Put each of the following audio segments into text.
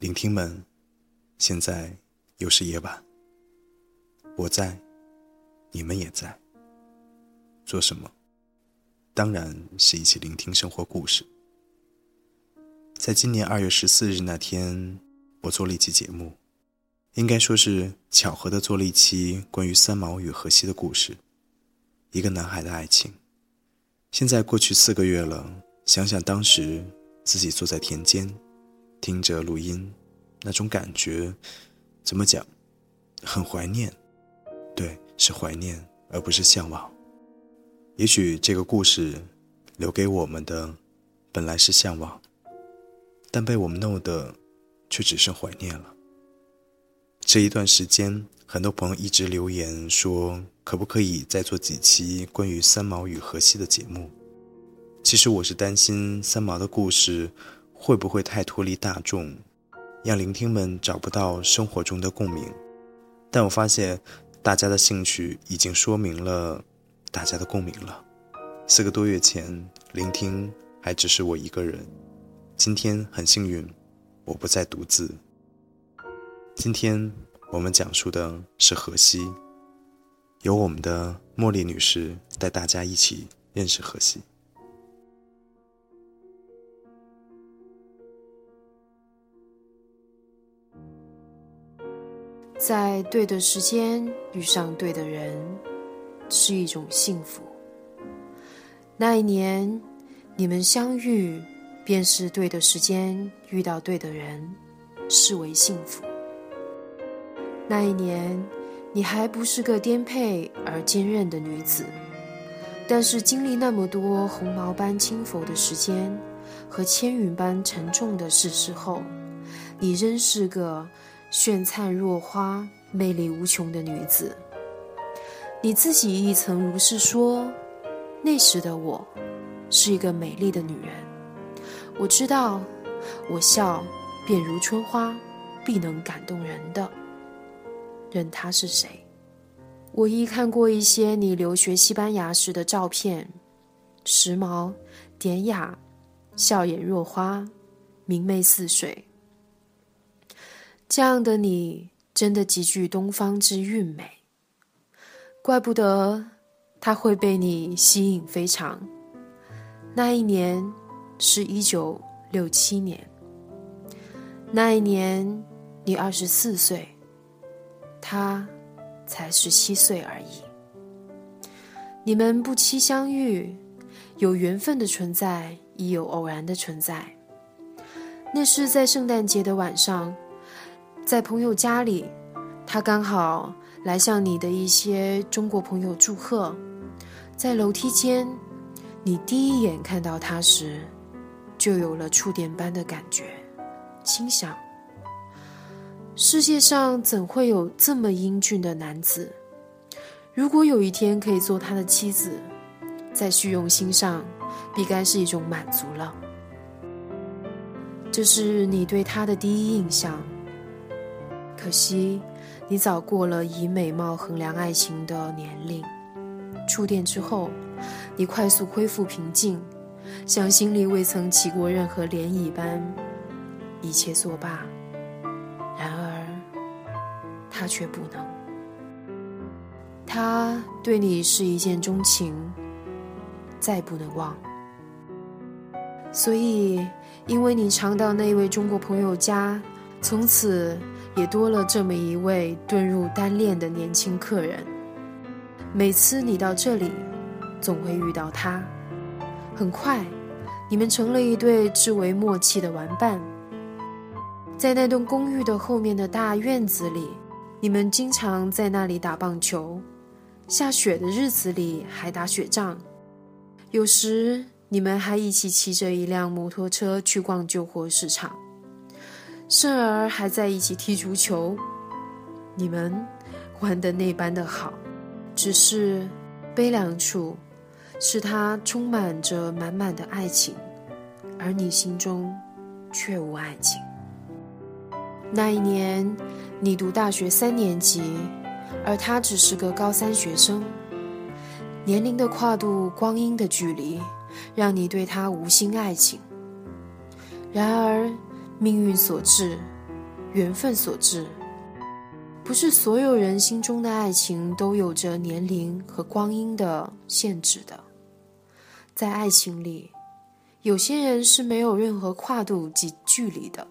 聆听们，现在又是夜晚，我在，你们也在，做什么？当然是一起聆听生活故事。在今年二月十四日那天，我做了一期节目，应该说是巧合的做了一期关于三毛与荷西的故事，一个男孩的爱情。现在过去四个月了，想想当时自己坐在田间。听着录音，那种感觉，怎么讲？很怀念，对，是怀念，而不是向往。也许这个故事留给我们的本来是向往，但被我们弄的却只剩怀念了。这一段时间，很多朋友一直留言说，可不可以再做几期关于三毛与荷西的节目？其实我是担心三毛的故事。会不会太脱离大众，让聆听们找不到生活中的共鸣？但我发现，大家的兴趣已经说明了大家的共鸣了。四个多月前，聆听还只是我一个人，今天很幸运，我不再独自。今天我们讲述的是荷西，由我们的茉莉女士带大家一起认识荷西。在对的时间遇上对的人，是一种幸福。那一年，你们相遇，便是对的时间遇到对的人，视为幸福。那一年，你还不是个颠沛而坚韧的女子，但是经历那么多鸿毛般轻浮的时间和千云般沉重的事实后，你仍是个。绚灿若花、魅力无穷的女子，你自己亦曾如是说。那时的我，是一个美丽的女人。我知道，我笑便如春花，必能感动人的。任他是谁，我亦看过一些你留学西班牙时的照片，时髦、典雅，笑眼若花，明媚似水。这样的你真的极具东方之韵美，怪不得他会被你吸引非常。那一年是一九六七年，那一年你二十四岁，他才十七岁而已。你们不期相遇，有缘分的存在，亦有偶然的存在。那是在圣诞节的晚上。在朋友家里，他刚好来向你的一些中国朋友祝贺。在楼梯间，你第一眼看到他时，就有了触电般的感觉，心想：世界上怎会有这么英俊的男子？如果有一天可以做他的妻子，在虚荣心上，必该是一种满足了。这是你对他的第一印象。可惜，你早过了以美貌衡量爱情的年龄。触电之后，你快速恢复平静，像心里未曾起过任何涟漪般，一切作罢。然而，他却不能。他对你是一见钟情，再不能忘。所以，因为你常到那位中国朋友家，从此。也多了这么一位遁入单恋的年轻客人。每次你到这里，总会遇到他。很快，你们成了一对至为默契的玩伴。在那栋公寓的后面的大院子里，你们经常在那里打棒球，下雪的日子里还打雪仗。有时你们还一起骑着一辆摩托车去逛旧货市场，甚而还在一起踢足球。你们玩的那般的好，只是悲凉处是他充满着满满的爱情，而你心中却无爱情。那一年，你读大学三年级，而他只是个高三学生。年龄的跨度，光阴的距离，让你对他无心爱情。然而，命运所致，缘分所致，不是所有人心中的爱情都有着年龄和光阴的限制的。在爱情里，有些人是没有任何跨度及距离的。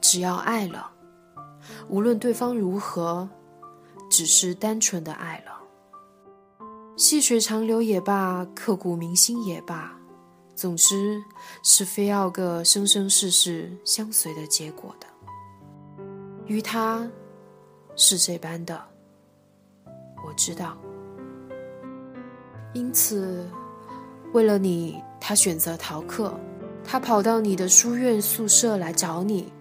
只要爱了，无论对方如何，只是单纯的爱了。细水长流也罢，刻骨铭心也罢，总之是非要个生生世世相随的结果的。于他，是这般的，我知道。因此，为了你，他选择逃课，他跑到你的书院宿舍来找你。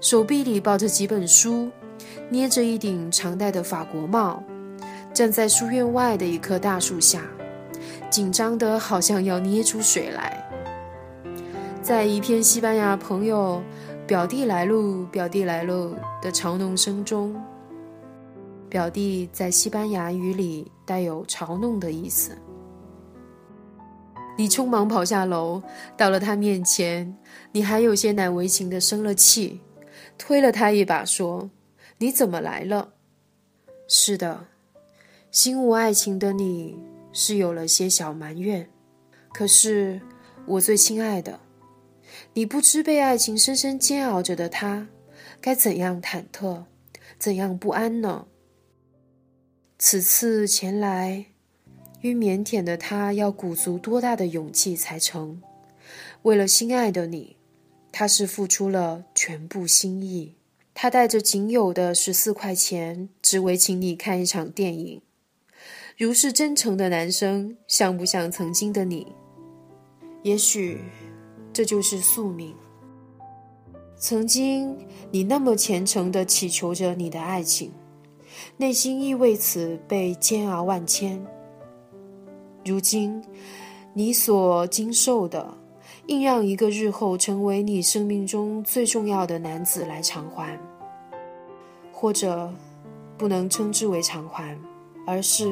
手臂里抱着几本书，捏着一顶常戴的法国帽，站在书院外的一棵大树下，紧张得好像要捏出水来。在一片西班牙朋友“表弟来喽，表弟来喽”的嘲弄声中，“表弟”在西班牙语里带有嘲弄的意思。你匆忙跑下楼，到了他面前，你还有些难为情的生了气。推了他一把，说：“你怎么来了？”是的，心无爱情的你是有了些小埋怨。可是我最亲爱的，你不知被爱情深深煎熬着的他，该怎样忐忑，怎样不安呢？此次前来，与腼腆的他要鼓足多大的勇气才成？为了心爱的你。他是付出了全部心意，他带着仅有的十四块钱，只为请你看一场电影。如是真诚的男生，像不像曾经的你？也许，这就是宿命。曾经，你那么虔诚地祈求着你的爱情，内心亦为此被煎熬万千。如今，你所经受的。硬让一个日后成为你生命中最重要的男子来偿还，或者不能称之为偿还，而是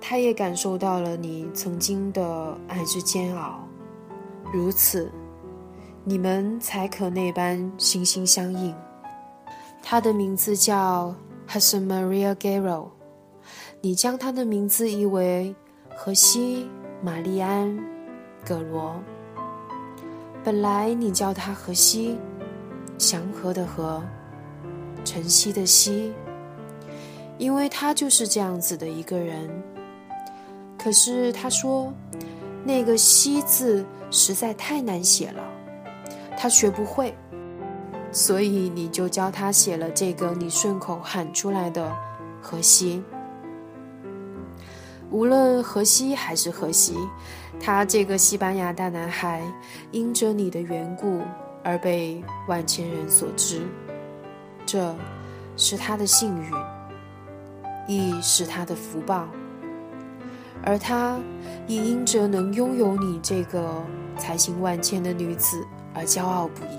他也感受到了你曾经的爱之煎熬，如此，你们才可那般心心相印。他的名字叫 Hassan Maria Garo，你将他的名字译为荷西·玛丽安·葛罗。本来你叫他荷西，祥和的和，晨曦的曦，因为他就是这样子的一个人。可是他说，那个西字实在太难写了，他学不会，所以你就教他写了这个你顺口喊出来的荷西。无论荷西还是荷西。他这个西班牙大男孩，因着你的缘故而被万千人所知，这是他的幸运，亦是他的福报。而他也因着能拥有你这个才情万千的女子而骄傲不已。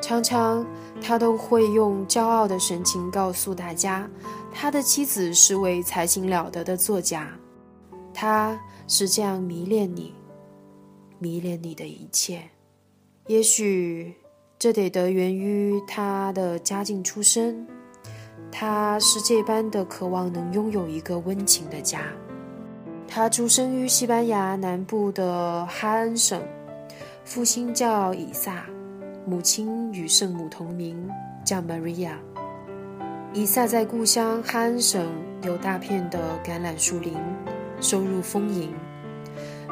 常常他都会用骄傲的神情告诉大家，他的妻子是位才情了得的作家。他。是这样迷恋你，迷恋你的一切。也许这得得源于他的家境出身，他是这般的渴望能拥有一个温情的家。他出生于西班牙南部的哈恩省，父亲叫以撒，母亲与圣母同名，叫 Maria。以撒在故乡哈恩省有大片的橄榄树林。收入丰盈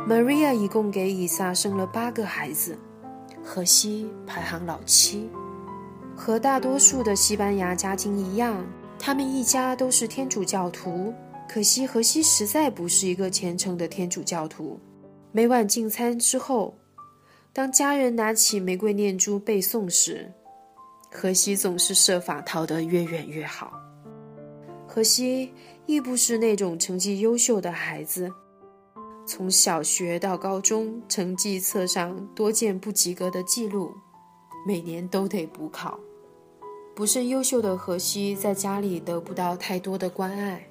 ，Maria 一共给以撒生了八个孩子，荷西排行老七。和大多数的西班牙家庭一样，他们一家都是天主教徒，可惜荷西实在不是一个虔诚的天主教徒。每晚进餐之后，当家人拿起玫瑰念珠背诵时，荷西总是设法逃得越远越好。荷西亦不是那种成绩优秀的孩子，从小学到高中，成绩册上多见不及格的记录，每年都得补考。不甚优秀的荷西在家里得不到太多的关爱，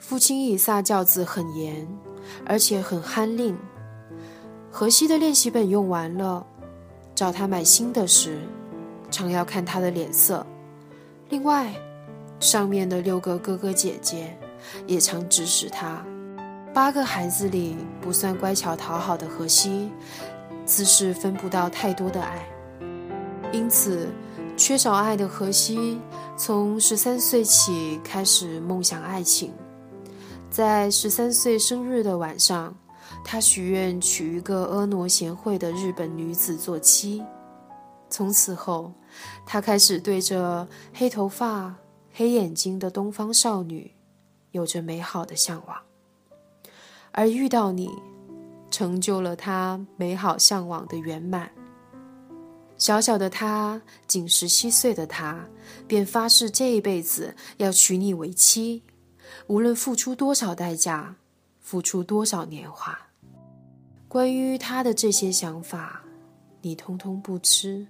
父亲以撒教子很严，而且很憨令。荷西的练习本用完了，找他买新的时，常要看他的脸色。另外，上面的六个哥哥姐姐也常指使他。八个孩子里不算乖巧讨好的荷西，自是分不到太多的爱。因此，缺少爱的荷西从十三岁起开始梦想爱情。在十三岁生日的晚上。他许愿娶一个婀娜贤惠的日本女子做妻。从此后，他开始对着黑头发、黑眼睛的东方少女有着美好的向往。而遇到你，成就了他美好向往的圆满。小小的他，仅十七岁的他，便发誓这一辈子要娶你为妻，无论付出多少代价。付出多少年华？关于他的这些想法，你通通不知。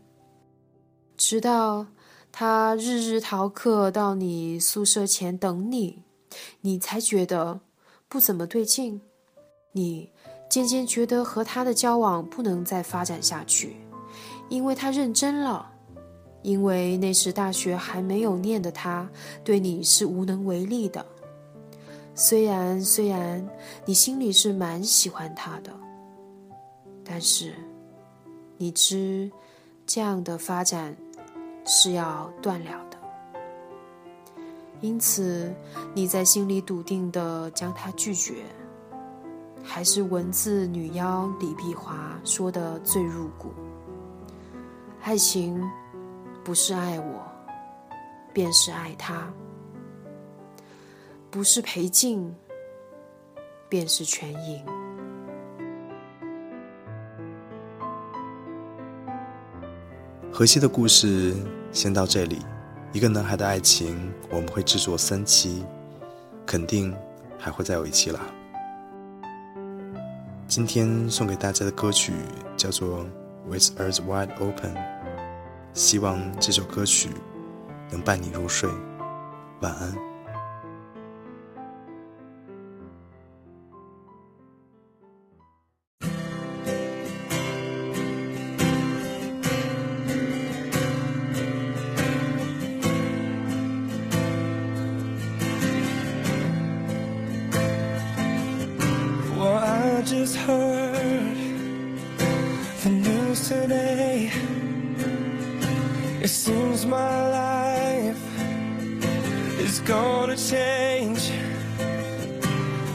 直到他日日逃课到你宿舍前等你，你才觉得不怎么对劲。你渐渐觉得和他的交往不能再发展下去，因为他认真了，因为那时大学还没有念的他，对你是无能为力的。虽然虽然你心里是蛮喜欢他的，但是你知这样的发展是要断了的，因此你在心里笃定的将他拒绝，还是文字女妖李碧华说的最入骨：爱情不是爱我，便是爱他。不是赔尽，便是全赢。荷西的故事先到这里。一个男孩的爱情，我们会制作三期，肯定还会再有一期啦。今天送给大家的歌曲叫做《With Earth Wide Open》，希望这首歌曲能伴你入睡。晚安。It seems my life is gonna change.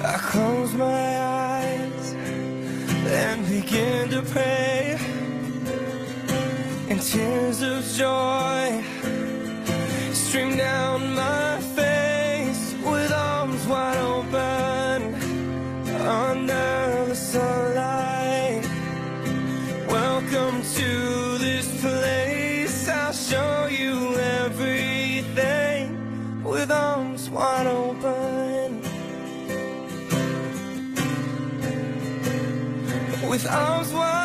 I close my eyes and begin to pray, and tears of joy stream down my show you everything with arms wide open. With arms wide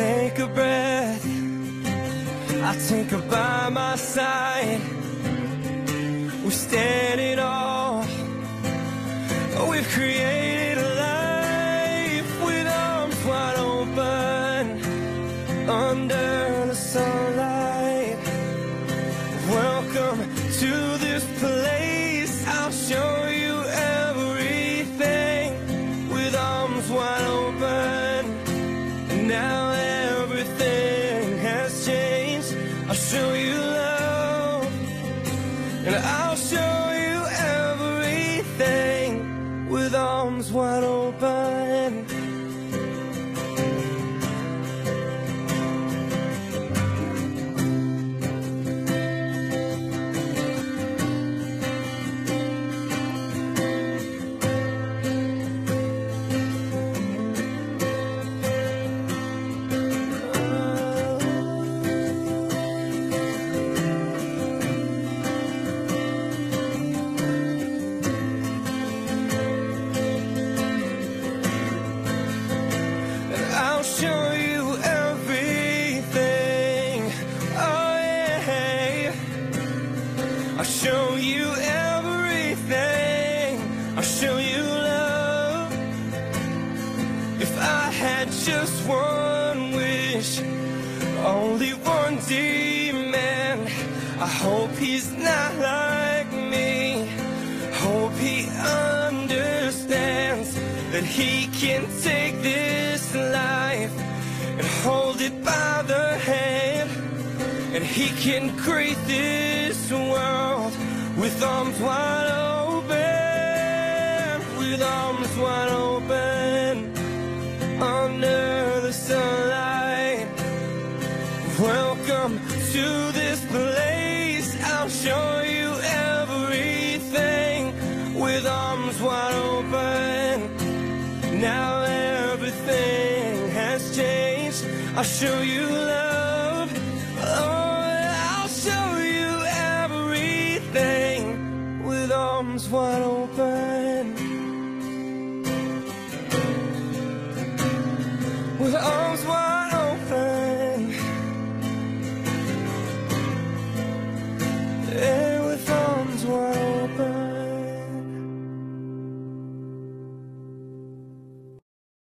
take a breath, I'll take her by my side. We're standing it And I he understands that he can take this life and hold it by the hand. And he can create this world with arms wide open, with arms wide open Now everything has changed. I'll show you love.